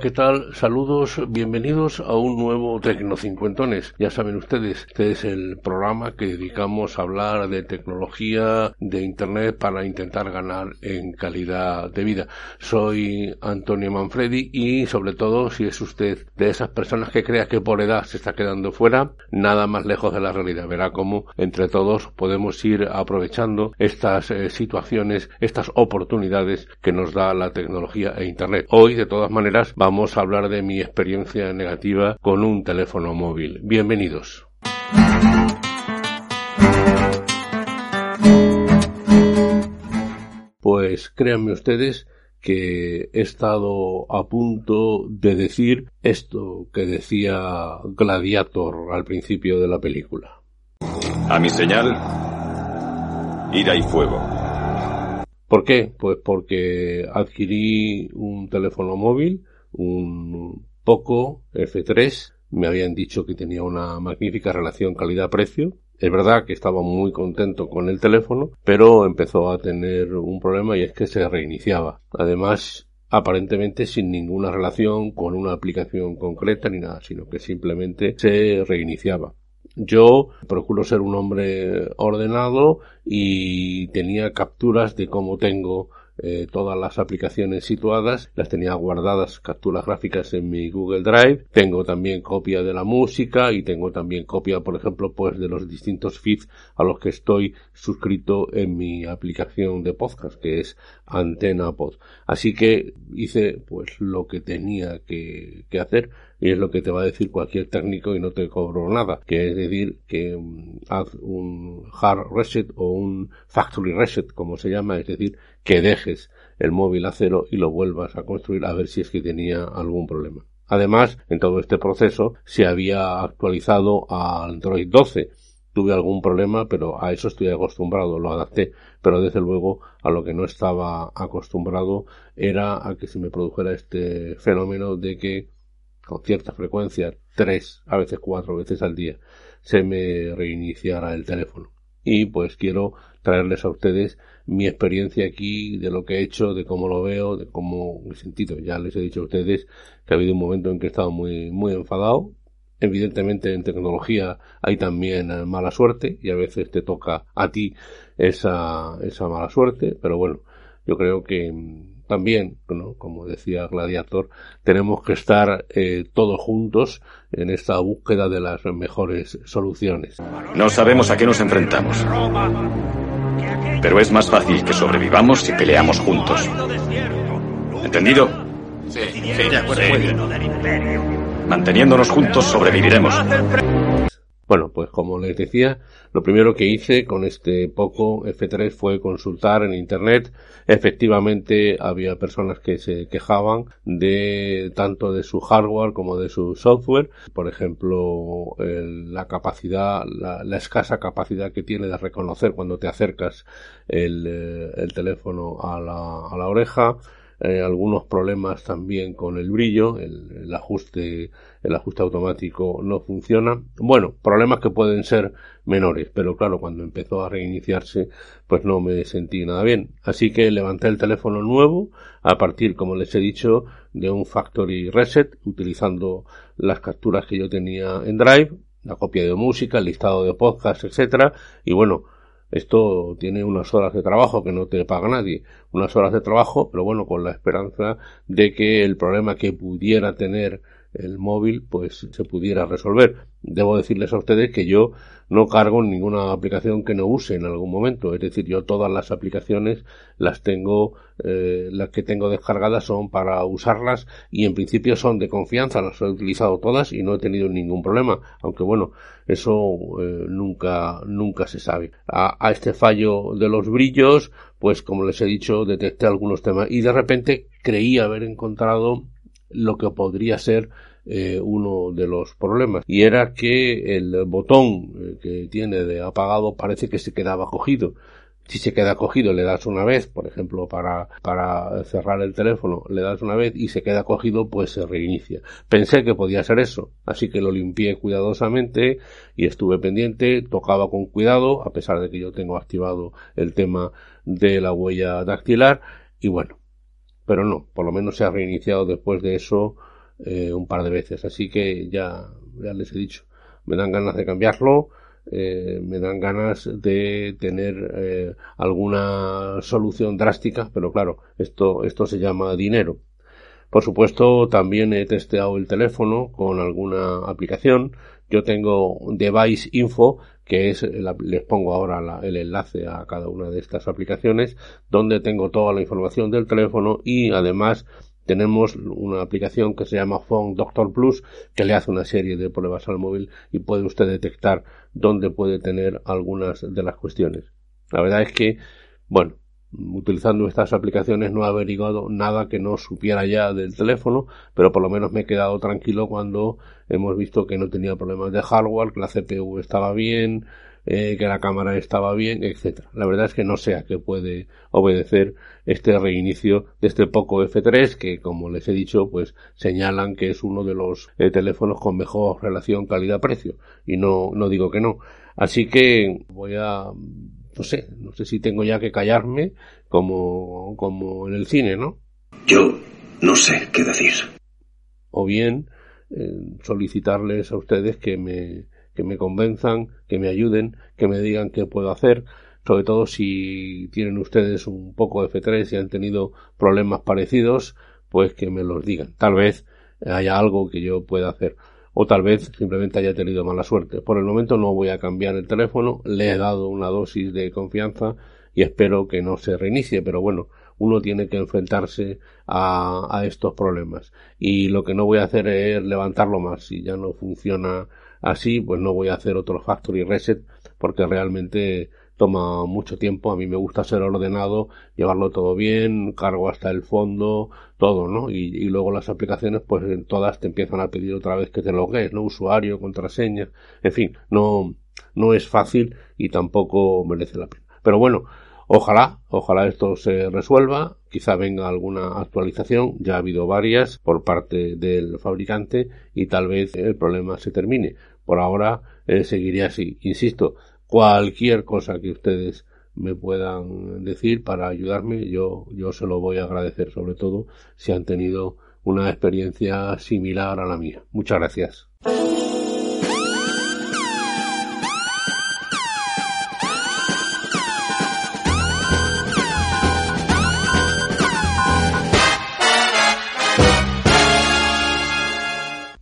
¿Qué tal? Saludos, bienvenidos a un nuevo Tecnocincuentones. Ya saben ustedes, este es el programa que dedicamos a hablar de tecnología, de Internet para intentar ganar en calidad de vida. Soy Antonio Manfredi y sobre todo si es usted de esas personas que crea que por edad se está quedando fuera, nada más lejos de la realidad. Verá cómo entre todos podemos ir aprovechando estas eh, situaciones, estas oportunidades que nos da la tecnología e Internet. Hoy, de todas maneras, vamos vamos a hablar de mi experiencia negativa con un teléfono móvil. Bienvenidos. Pues créanme ustedes que he estado a punto de decir esto que decía Gladiator al principio de la película. A mi señal, ira y fuego. ¿Por qué? Pues porque adquirí un teléfono móvil un Poco F3. Me habían dicho que tenía una magnífica relación calidad-precio. Es verdad que estaba muy contento con el teléfono, pero empezó a tener un problema y es que se reiniciaba. Además, aparentemente sin ninguna relación con una aplicación concreta ni nada, sino que simplemente se reiniciaba. Yo procuro ser un hombre ordenado y tenía capturas de cómo tengo eh, todas las aplicaciones situadas, las tenía guardadas capturas gráficas en mi Google Drive, tengo también copia de la música y tengo también copia, por ejemplo, pues de los distintos feeds a los que estoy suscrito en mi aplicación de podcast, que es Antena Pod. Así que hice pues lo que tenía que, que hacer y es lo que te va a decir cualquier técnico y no te cobro nada, que es decir que mm, haz un hard reset o un factory reset como se llama, es decir que dejes el móvil a cero y lo vuelvas a construir a ver si es que tenía algún problema. Además, en todo este proceso se había actualizado a Android 12. Tuve algún problema, pero a eso estoy acostumbrado, lo adapté. Pero desde luego a lo que no estaba acostumbrado era a que se me produjera este fenómeno de que con cierta frecuencia, tres, a veces cuatro veces al día, se me reiniciara el teléfono. Y pues quiero traerles a ustedes mi experiencia aquí, de lo que he hecho, de cómo lo veo, de cómo he sentido. Ya les he dicho a ustedes que ha habido un momento en que he estado muy, muy enfadado. Evidentemente en tecnología hay también eh, mala suerte y a veces te toca a ti esa, esa mala suerte, pero bueno, yo creo que también, como decía Gladiator, tenemos que estar eh, todos juntos en esta búsqueda de las mejores soluciones. No sabemos a qué nos enfrentamos. Pero es más fácil que sobrevivamos si peleamos juntos. ¿Entendido? Sí, sí, de acuerdo. Manteniéndonos juntos sobreviviremos. Bueno, pues como les decía, lo primero que hice con este Poco F3 fue consultar en Internet. Efectivamente, había personas que se quejaban de tanto de su hardware como de su software. Por ejemplo, la capacidad, la, escasa capacidad que tiene de reconocer cuando te acercas el, eh, el teléfono a la, a la oreja eh, algunos problemas también con el brillo, el, ajuste, el ajuste automático no funciona. Bueno, problemas que pueden ser menores, pero claro, cuando empezó a reiniciarse, pues no me sentí nada bien. Así que levanté el teléfono nuevo a partir, como les he dicho, de un factory reset, utilizando las capturas que yo tenía en Drive, la copia de música, el listado de podcasts, etcétera, y bueno, esto tiene unas horas de trabajo que no te paga nadie, unas horas de trabajo, pero bueno, con la esperanza de que el problema que pudiera tener el móvil pues se pudiera resolver. Debo decirles a ustedes que yo no cargo ninguna aplicación que no use en algún momento. Es decir, yo todas las aplicaciones las tengo, eh, las que tengo descargadas son para usarlas y en principio son de confianza. Las he utilizado todas y no he tenido ningún problema. Aunque bueno, eso eh, nunca, nunca se sabe. A, a este fallo de los brillos, pues como les he dicho, detecté algunos temas y de repente creí haber encontrado lo que podría ser eh, uno de los problemas y era que el botón eh, que tiene de apagado parece que se quedaba cogido si se queda cogido le das una vez, por ejemplo, para, para cerrar el teléfono, le das una vez y se queda cogido, pues se reinicia. Pensé que podía ser eso, así que lo limpié cuidadosamente y estuve pendiente, tocaba con cuidado, a pesar de que yo tengo activado el tema de la huella dactilar y bueno, pero no, por lo menos se ha reiniciado después de eso eh, un par de veces, así que ya, ya les he dicho, me dan ganas de cambiarlo, eh, me dan ganas de tener eh, alguna solución drástica, pero claro, esto, esto se llama dinero. Por supuesto, también he testeado el teléfono con alguna aplicación. Yo tengo Device Info, que es, les pongo ahora el enlace a cada una de estas aplicaciones, donde tengo toda la información del teléfono y además tenemos una aplicación que se llama Phone Doctor Plus que le hace una serie de pruebas al móvil y puede usted detectar dónde puede tener algunas de las cuestiones. La verdad es que, bueno, utilizando estas aplicaciones no he averiguado nada que no supiera ya del teléfono, pero por lo menos me he quedado tranquilo cuando hemos visto que no tenía problemas de hardware, que la CPU estaba bien, eh, que la cámara estaba bien, etcétera. La verdad es que no sé a qué puede obedecer este reinicio de este Poco F3 que, como les he dicho, pues señalan que es uno de los eh, teléfonos con mejor relación calidad-precio y no no digo que no. Así que voy a no sé, no sé si tengo ya que callarme como, como en el cine, ¿no? Yo no sé qué decir. O bien eh, solicitarles a ustedes que me, que me convenzan, que me ayuden, que me digan qué puedo hacer, sobre todo si tienen ustedes un poco de F3 y han tenido problemas parecidos, pues que me los digan. Tal vez haya algo que yo pueda hacer o tal vez simplemente haya tenido mala suerte. Por el momento no voy a cambiar el teléfono, le he dado una dosis de confianza y espero que no se reinicie, pero bueno, uno tiene que enfrentarse a, a estos problemas. Y lo que no voy a hacer es levantarlo más. Si ya no funciona así, pues no voy a hacer otro factory reset porque realmente toma mucho tiempo, a mí me gusta ser ordenado, llevarlo todo bien, cargo hasta el fondo, todo, ¿no? Y, luego las aplicaciones, pues en todas te empiezan a pedir otra vez que te logues, ¿no? Usuario, contraseña, en fin, no, no es fácil y tampoco merece la pena. Pero bueno, ojalá, ojalá esto se resuelva, quizá venga alguna actualización, ya ha habido varias por parte del fabricante y tal vez el problema se termine. Por ahora eh, seguiré así, insisto, cualquier cosa que ustedes me puedan decir para ayudarme, yo, yo se lo voy a agradecer, sobre todo si han tenido una experiencia similar a la mía. Muchas gracias.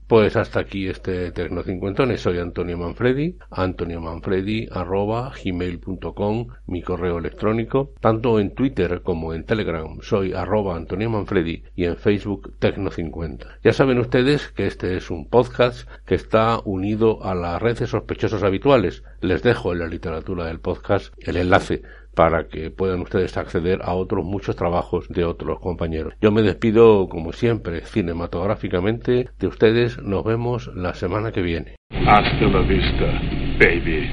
Pues hasta aquí este Tecno Cincuentones. Soy Antonio Manfredi, Antonio Manfredi arroba gmail.com, mi correo electrónico, tanto en Twitter como en Telegram. Soy arroba Antonio Manfredi y en Facebook Tecno50. Ya saben ustedes que este es un podcast que está unido a las redes sospechosos habituales. Les dejo en la literatura del podcast el enlace para que puedan ustedes acceder a otros muchos trabajos de otros compañeros. Yo me despido, como siempre, cinematográficamente de ustedes. Nos vemos la semana que viene. Hasta la vista, baby.